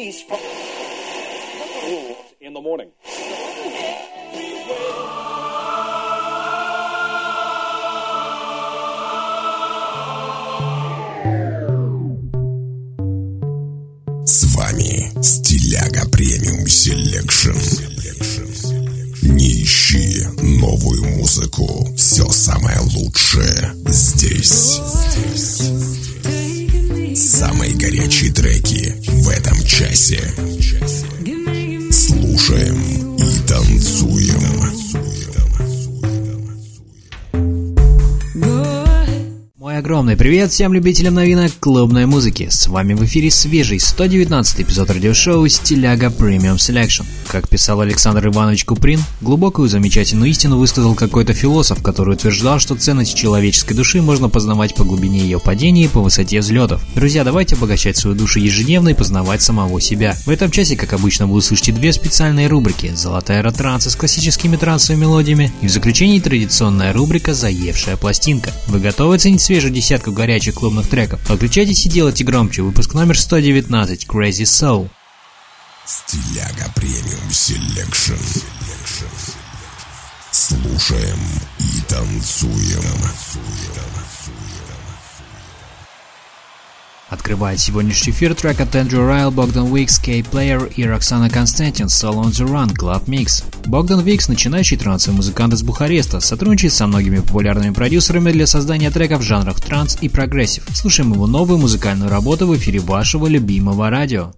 release from in the morning. С вами Стиляга Premium Selection. Не ищи новую музыку. Все самое лучшее здесь. Часе. Огромный привет всем любителям новинок клубной музыки. С вами в эфире свежий 119 эпизод радиошоу «Стиляга Premium Selection». Как писал Александр Иванович Куприн, глубокую замечательную истину высказал какой-то философ, который утверждал, что ценность человеческой души можно познавать по глубине ее падения и по высоте взлетов. Друзья, давайте обогащать свою душу ежедневно и познавать самого себя. В этом часе, как обычно, вы услышите две специальные рубрики «Золотая эра транса» с классическими трансовыми мелодиями и в заключении традиционная рубрика «Заевшая пластинка». Вы готовы оценить свежую десятку горячих клубных треков? Подключайтесь и делайте громче. Выпуск номер 119 Crazy Soul. Стиляга Premium Selection. Слушаем и танцуем. Открывает сегодняшний эфир трек от Andrew Rayel, Bogdan Vix, KeyPlayer и Roxana Constantin Solo on the Run Club Mix. Богдан Викс – начинающий трансовый музыкант из Бухареста, сотрудничает со многими популярными продюсерами для создания треков в жанрах транс и прогрессив. Слушаем его новую музыкальную работу в эфире вашего любимого радио.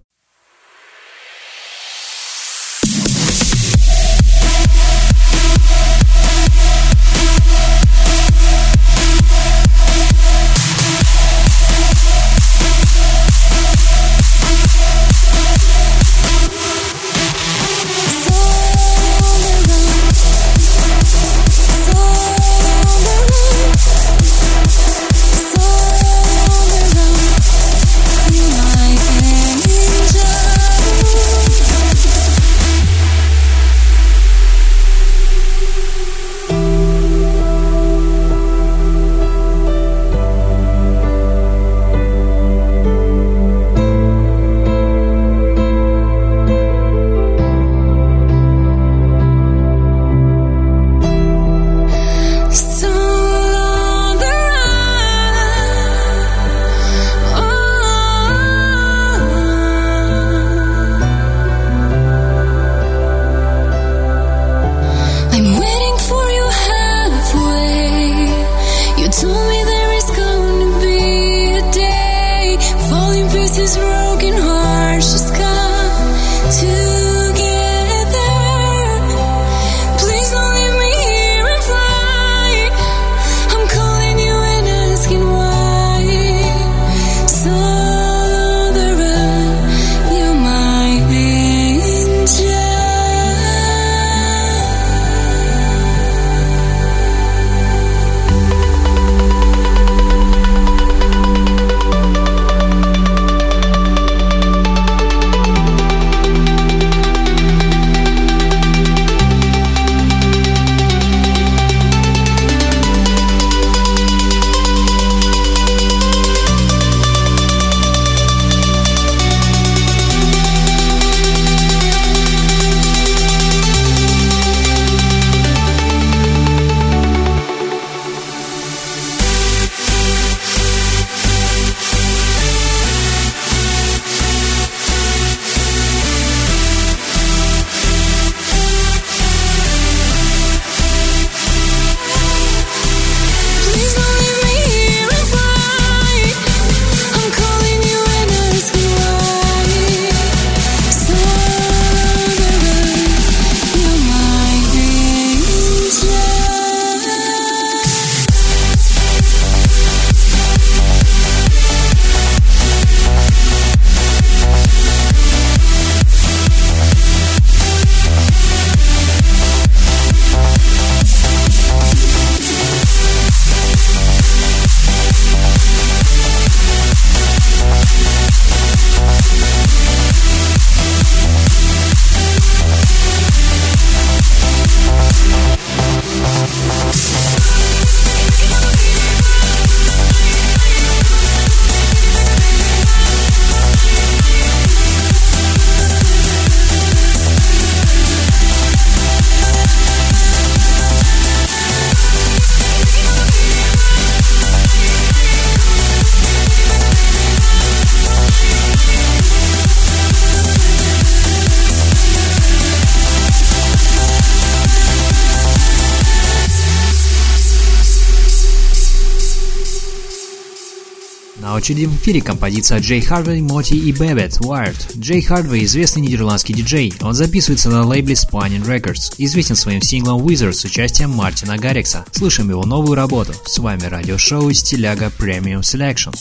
Очереди в эфире композиция Джей Харвей, Моти и Бебет Wired. Джей Харвей – известный нидерландский диджей. Он записывается на лейбле Spinning Records, известен своим синглом Wizard с участием Мартина Гаррикса. Слышим его новую работу. С вами радиошоу «Стиляга Premium Selection».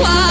why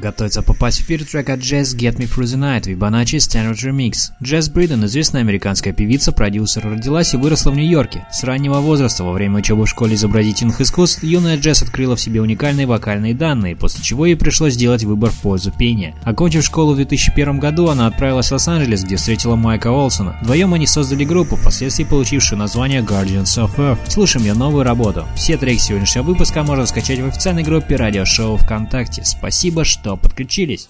Готовится попасть в эфир трек от Jazz Get Me Through the Night в Ибаначи Standard Remix. Джесс Бриден, известная американская певица, продюсер, родилась и выросла в Нью-Йорке. С раннего возраста, во время учебы в школе изобразительных искусств, юная Джесс открыла в себе уникальные вокальные данные, после чего ей пришлось сделать выбор в пользу пения. Окончив школу в 2001 году, она отправилась в Лос-Анджелес, где встретила Майка Олсона. Вдвоем они создали группу, впоследствии получившую название Guardians of Earth. Слушаем ее новую работу. Все треки сегодняшнего выпуска можно скачать в официальной группе радиошоу ВКонтакте. Спасибо, что подключились.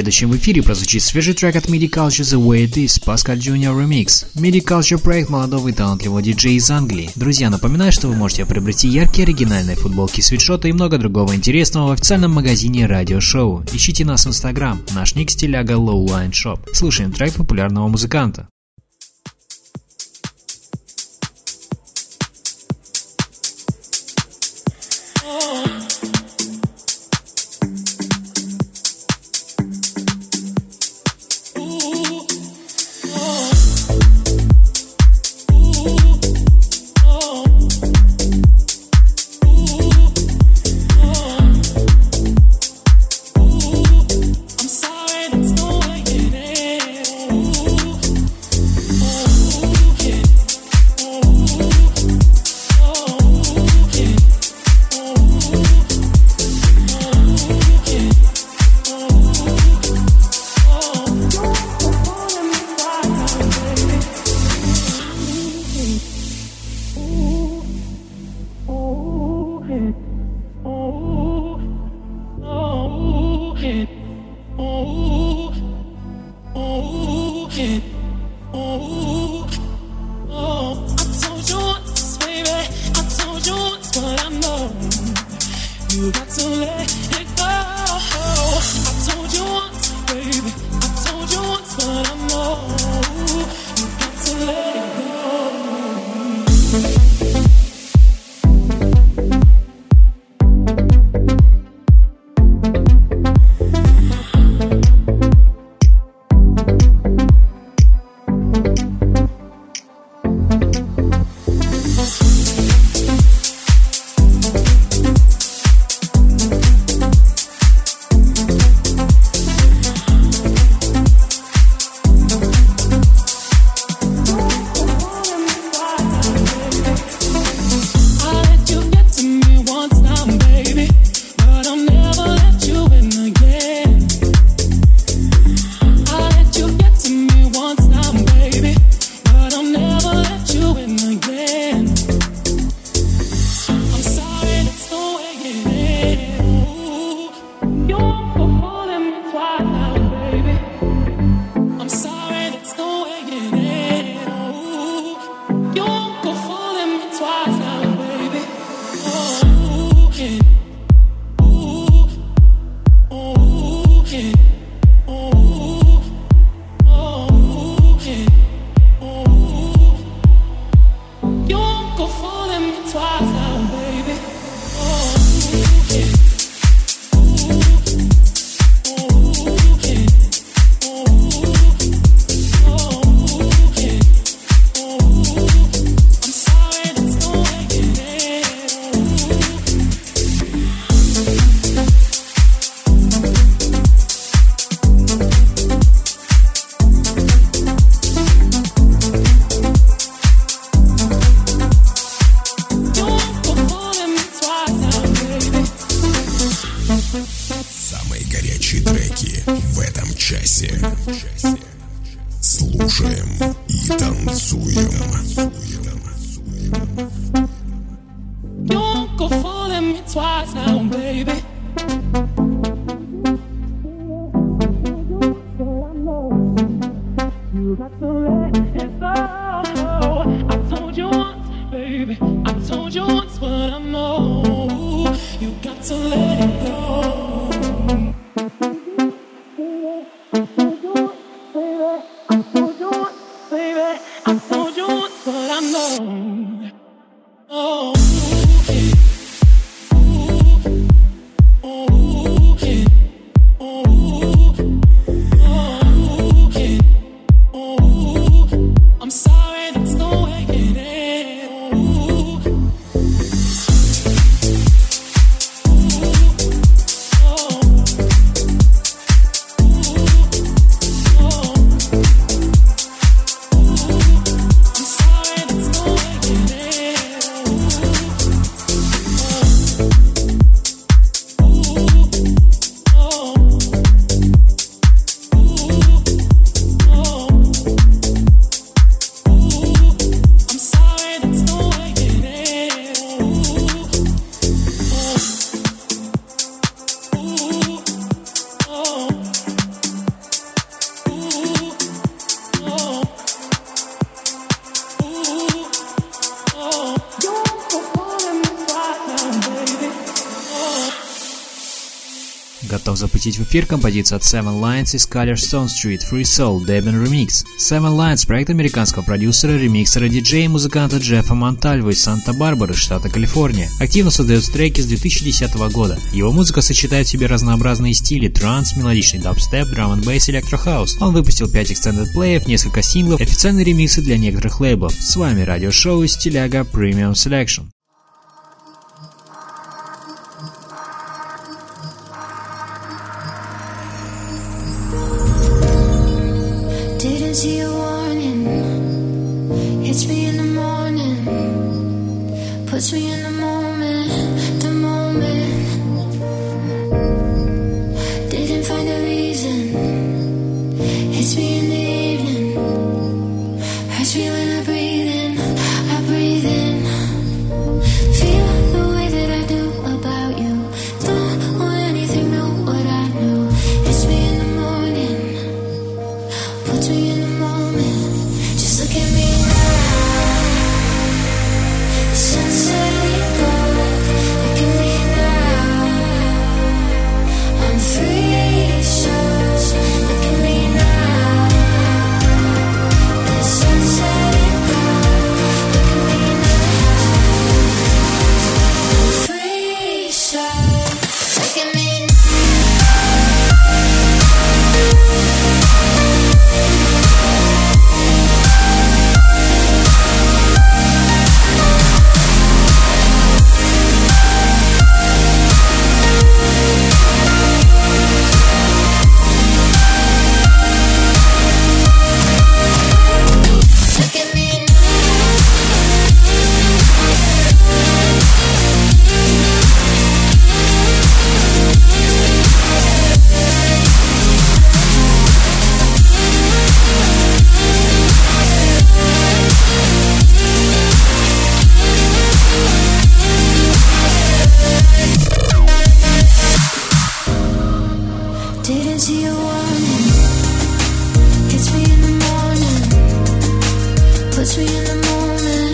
Следующем эфире прозвучит свежий трек от MIDI Culture The Way It Is, Pascal Junior Remix. MIDI Culture проект молодого и талантливого диджея из Англии. Друзья, напоминаю, что вы можете приобрести яркие оригинальные футболки, свитшоты и много другого интересного в официальном магазине радиошоу. Ищите нас в Инстаграм, наш ник стиляга Lowline Shop. Слушаем трек популярного музыканта. эфир композиция от Seven Lions и Skyler Stonestreet Freesol Dabin Remix. Seven Lions – проект американского продюсера, ремиксера, диджея и музыканта Джеффа Монталво из Санта-Барбары, штата Калифорния. Активно создает треки с 2010 года. Его музыка сочетает в себе разнообразные стили – транс, мелодичный дабстеп, драм н бейс электрохаус. Он выпустил 5 extended play ев, несколько синглов, официальные ремиксы для некоторых лейблов. С вами радиошоу из Стиляга Premium Selection. puts me in the morning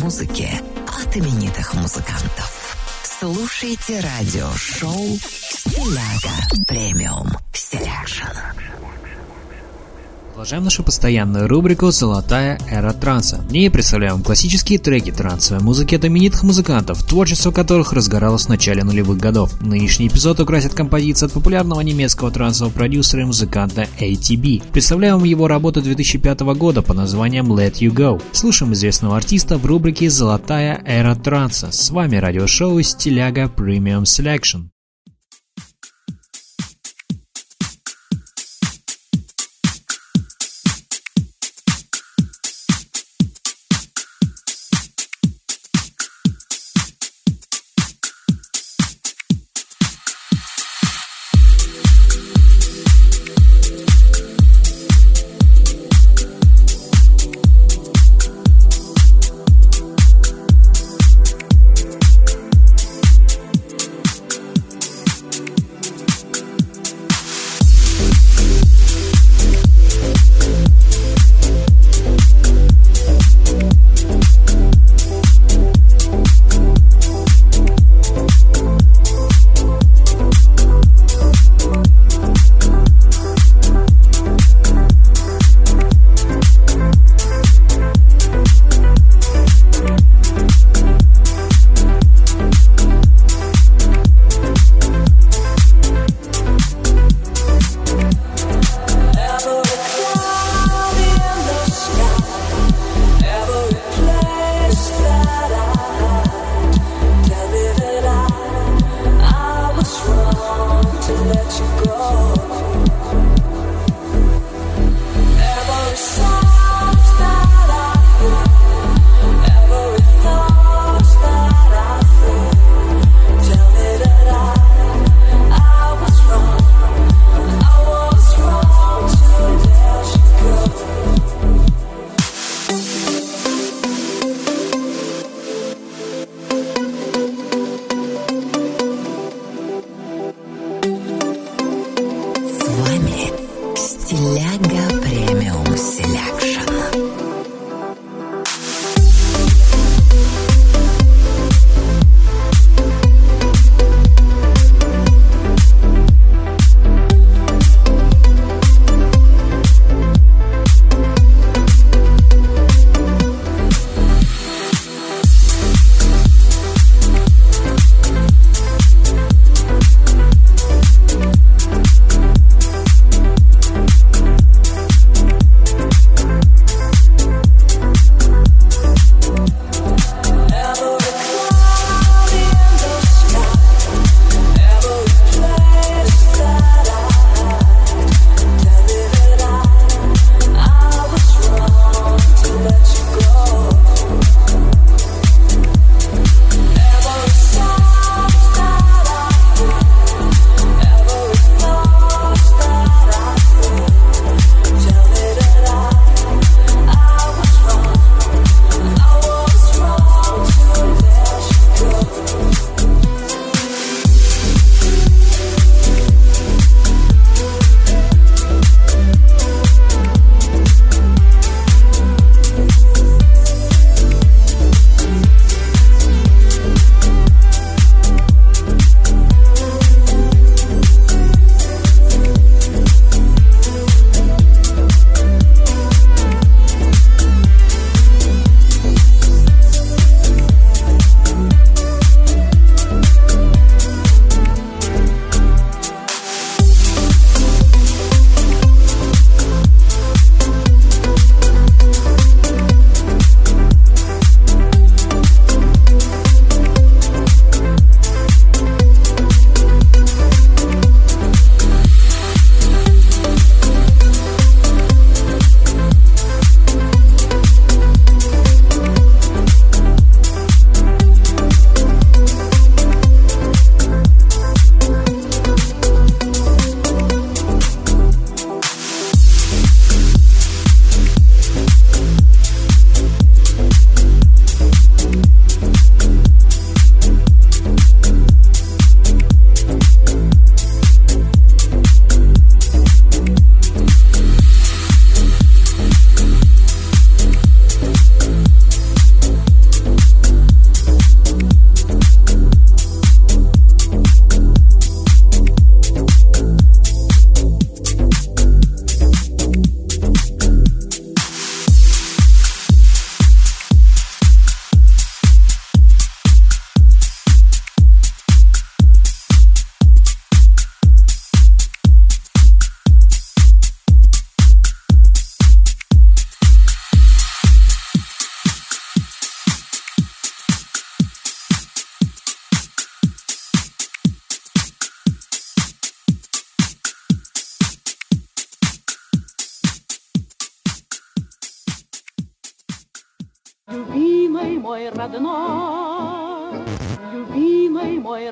транс-музыки от именитых музыкантов. Слушайте радиошоу «Стиляга Premium Selection». Продолжаем нашу постоянную рубрику «Золотая эра транса». В ней представляем классические треки трансовой музыки от именитых музыкантов, творчество которых разгоралось в начале нулевых годов. Нынешний эпизод украсит композиция от популярного немецкого трансового продюсера и музыканта ATB. Представляем его работу 2005 года под названием Let You Go. Слушаем известного артиста в рубрике «Золотая эра транса». С вами радиошоу «Стиляга Premium Selection».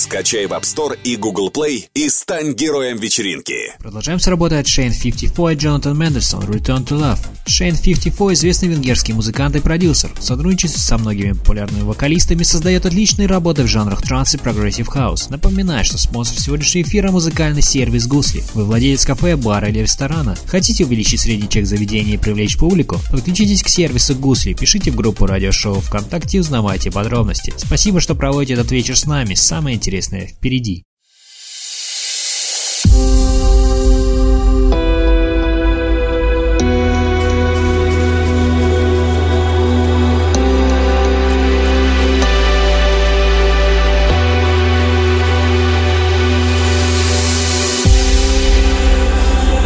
Скачай в App Store и Google Play и стань героем вечеринки. Продолжаем с работы от Shane 54 и Джонатан Мендельсон «Return to Love». Shane 54 – известный венгерский музыкант и продюсер. В сотрудничестве со многими популярными вокалистами создает отличные работы в жанрах транс и progressive house. Напоминаю, что спонсор сегодняшнего эфира – музыкальный сервис «Гусли». Вы владелец кафе, бара или ресторана. Хотите увеличить средний чек заведения и привлечь публику? Подключитесь к сервису «Гусли», пишите в группу радиошоу ВКонтакте и узнавайте подробности. Спасибо, что проводите этот вечер с нами. Самое интересное впереди.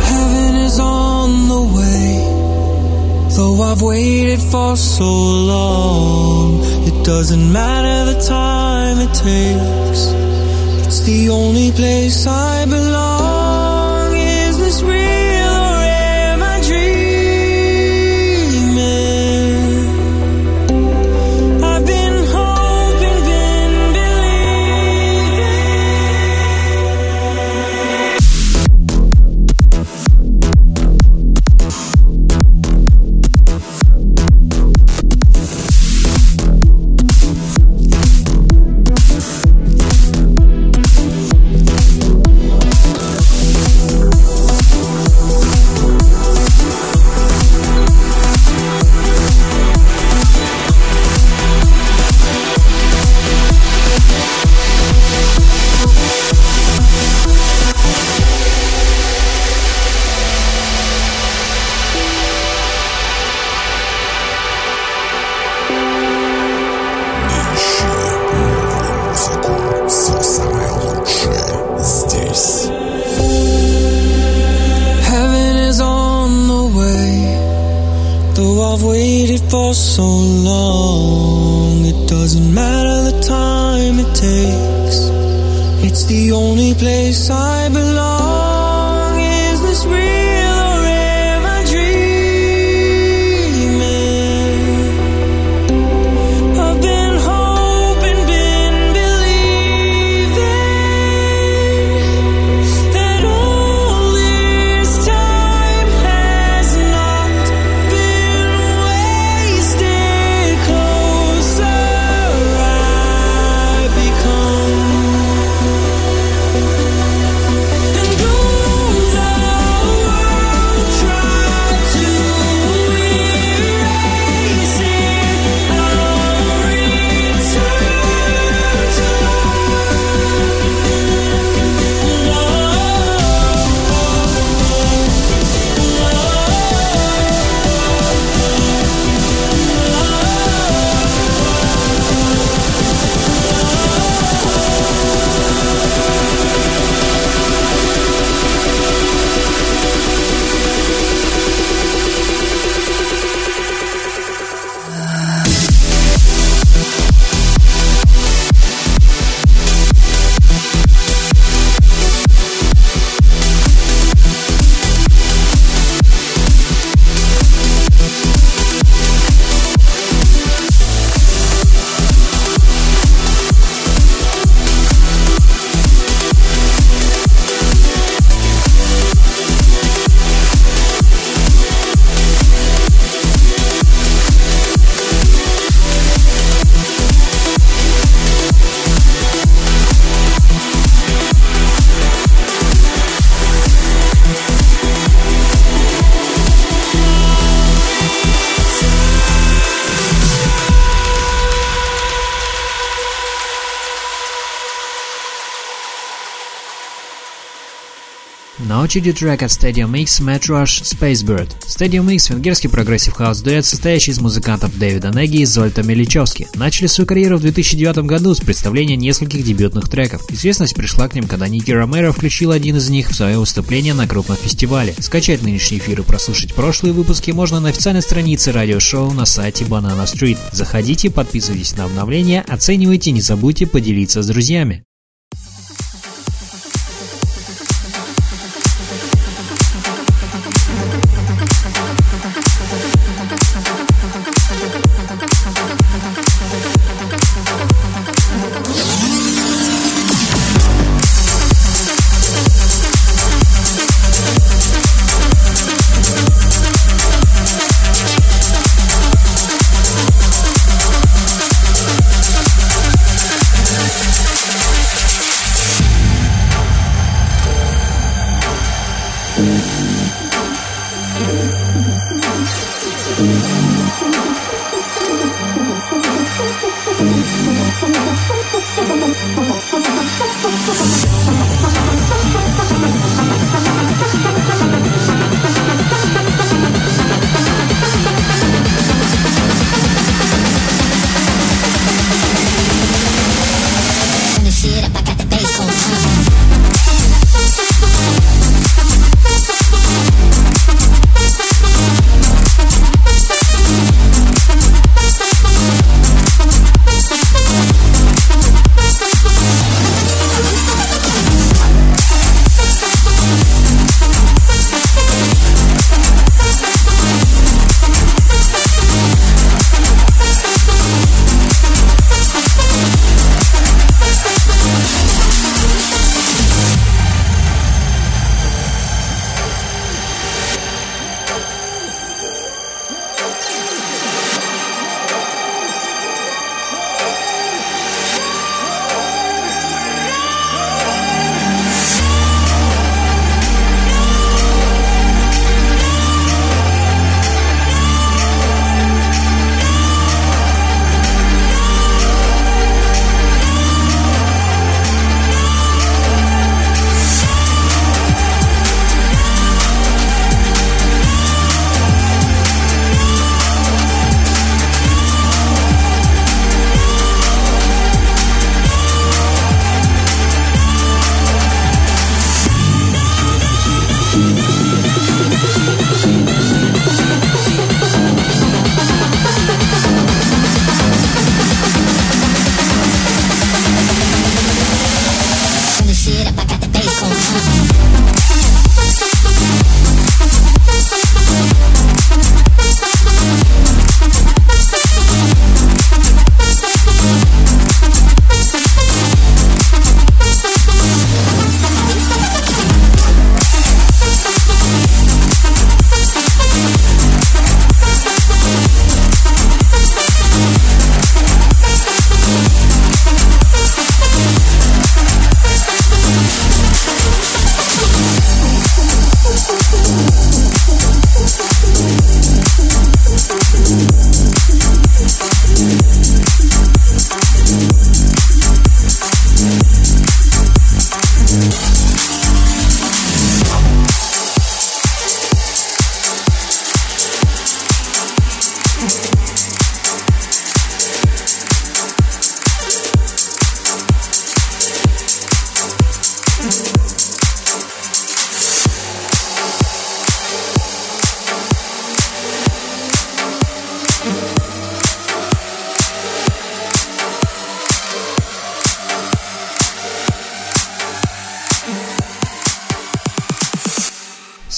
Heaven is on the way. Though I've waited for so long, it doesn't matter the time it takes. The only place I belong. Очереди трек от Stadium X Matt Rush Spacebird. Stadium X – венгерский progressive house дуэт, состоящий из музыкантов Дэвида Неги и Зольта Меличевски. Начали свою карьеру в 2009 году с представления нескольких дебютных треков. Известность пришла к ним, когда Ники Ромеро включил один из них в свое выступление на крупном фестивале. Скачать нынешний эфир и прослушать прошлые выпуски можно на официальной странице радиошоу на сайте Banana Street. Заходите, подписывайтесь на обновления, оценивайте, не забудьте поделиться с друзьями.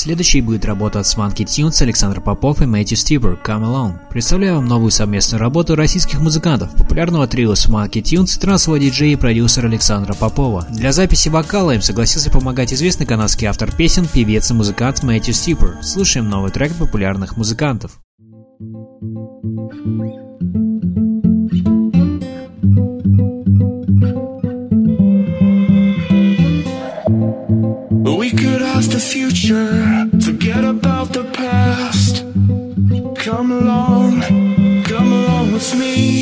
Следующей будет работа от Swanky Tunes, Александр Попов и Мэтью Стибер «Come Along». Представляю вам новую совместную работу российских музыкантов, популярного трио Swanky Tunes трансового диджея и продюсера Александра Попова. Для записи вокала им согласился помогать известный канадский автор песен, певец и музыкант Мэтью Стибер. Слушаем новый трек популярных музыкантов. We could ask the future, me.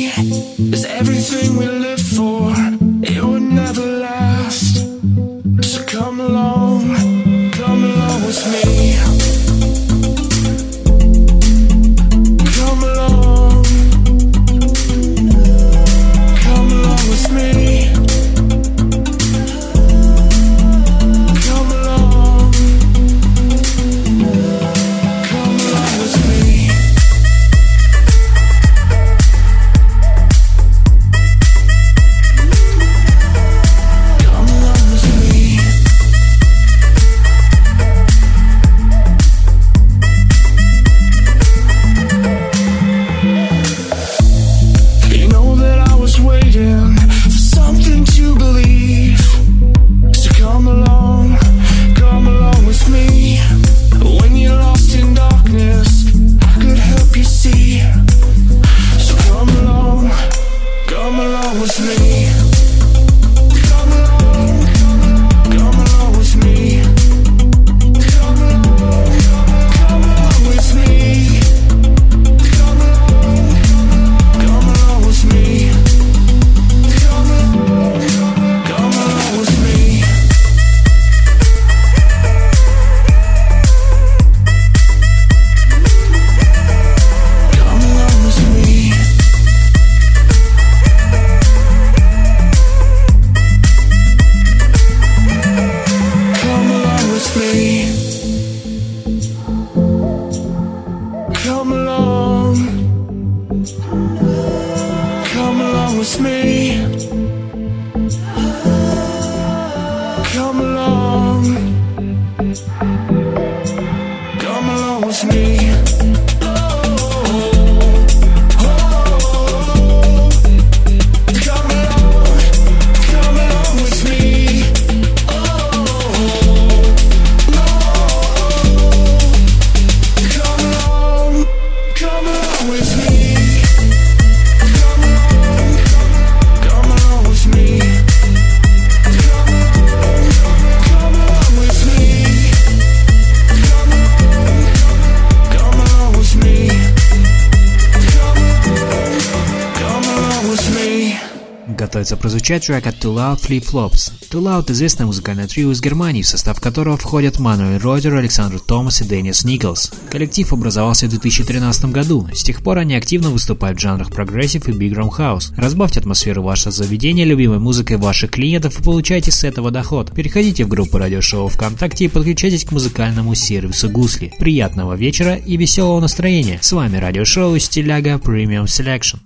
Прозвучать трек от Loud Flip Flops. Twoloud – известное музыкальное трио из Германии, в состав которого входят Мануэль Родер, Александр Томас и Деннис Николс. Коллектив образовался в 2013 году. С тех пор они активно выступают в жанрах progressive и big room house. Разбавьте атмосферу вашего заведения любимой музыкой ваших клиентов и получайте с этого доход. Переходите в группу радиошоу ВКонтакте и подключайтесь к музыкальному сервису Гусли. Приятного вечера и веселого настроения. С вами радиошоу Стиляга Premium Selection.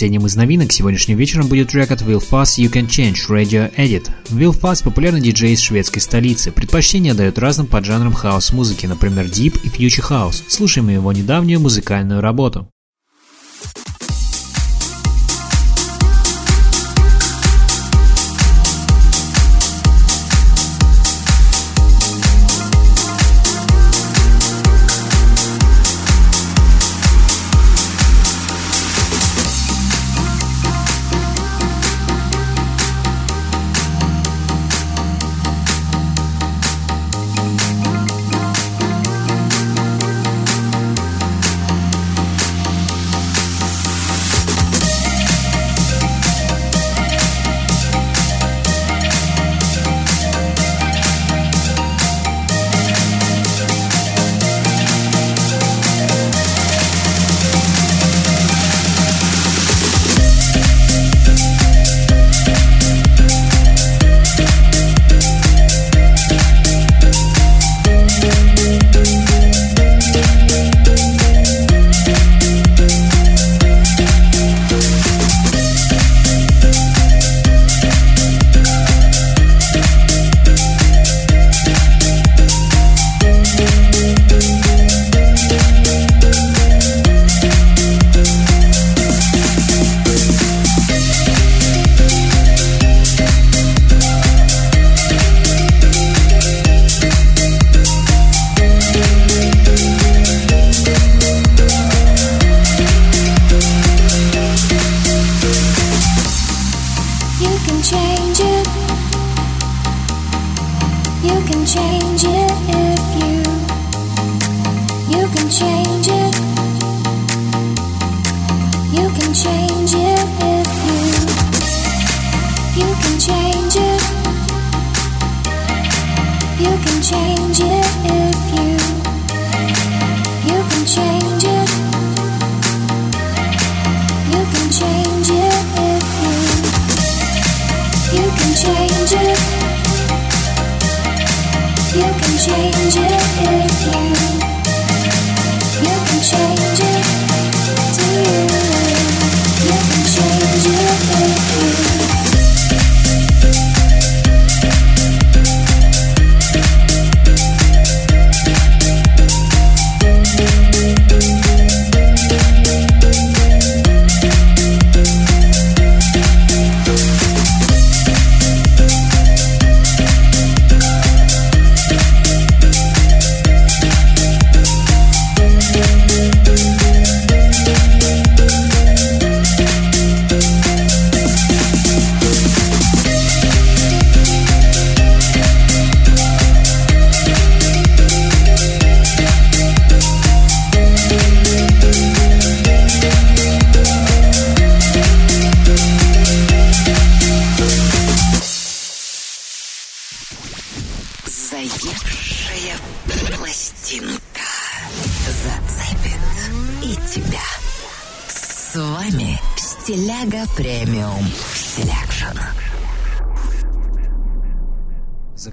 Последним из новинок сегодняшним вечером будет трек от Will Fast You Can Change Radio Edit. Will Fast – популярный диджей из шведской столицы. Предпочтение дает разным поджанрам хаос-музыки, например, Deep и Future House. Слушаем его недавнюю музыкальную работу.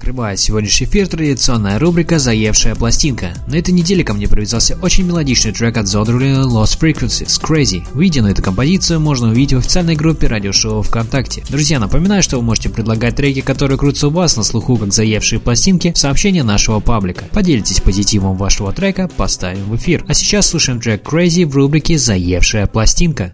Закрывая сегодняшний эфир, традиционная рубрика «Заевшая пластинка». На этой неделе ко мне привязался очень мелодичный трек от Zodruli Lost Frequencies Crazy. Видео на эту композицию можно увидеть в официальной группе радиошоу ВКонтакте. Друзья, напоминаю, что вы можете предлагать треки, которые крутятся у вас на слуху как заевшие пластинки, в сообщения нашего паблика. Поделитесь позитивом вашего трека, поставим в эфир. А сейчас слушаем трек Crazy в рубрике «Заевшая пластинка».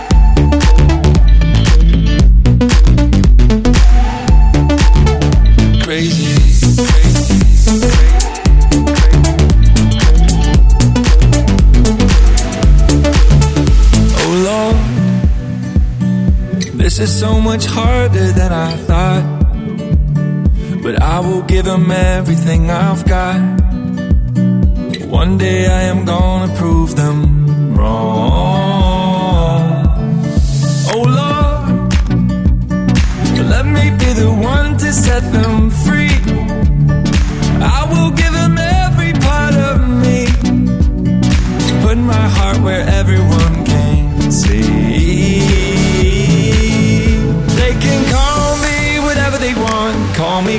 Is so much harder than I thought. But I will give them everything I've got. One day I am gonna prove them wrong.